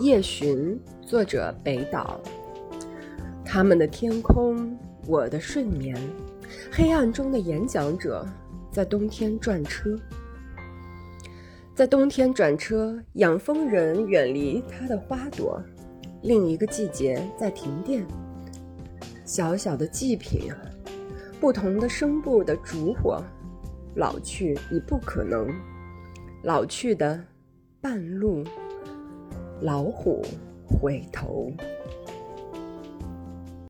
夜巡，作者北岛。他们的天空，我的睡眠，黑暗中的演讲者，在冬天转车，在冬天转车，养蜂人远离他的花朵，另一个季节在停电。小小的祭品，不同的声部的烛火，老去已不可能，老去的半路。老虎回头。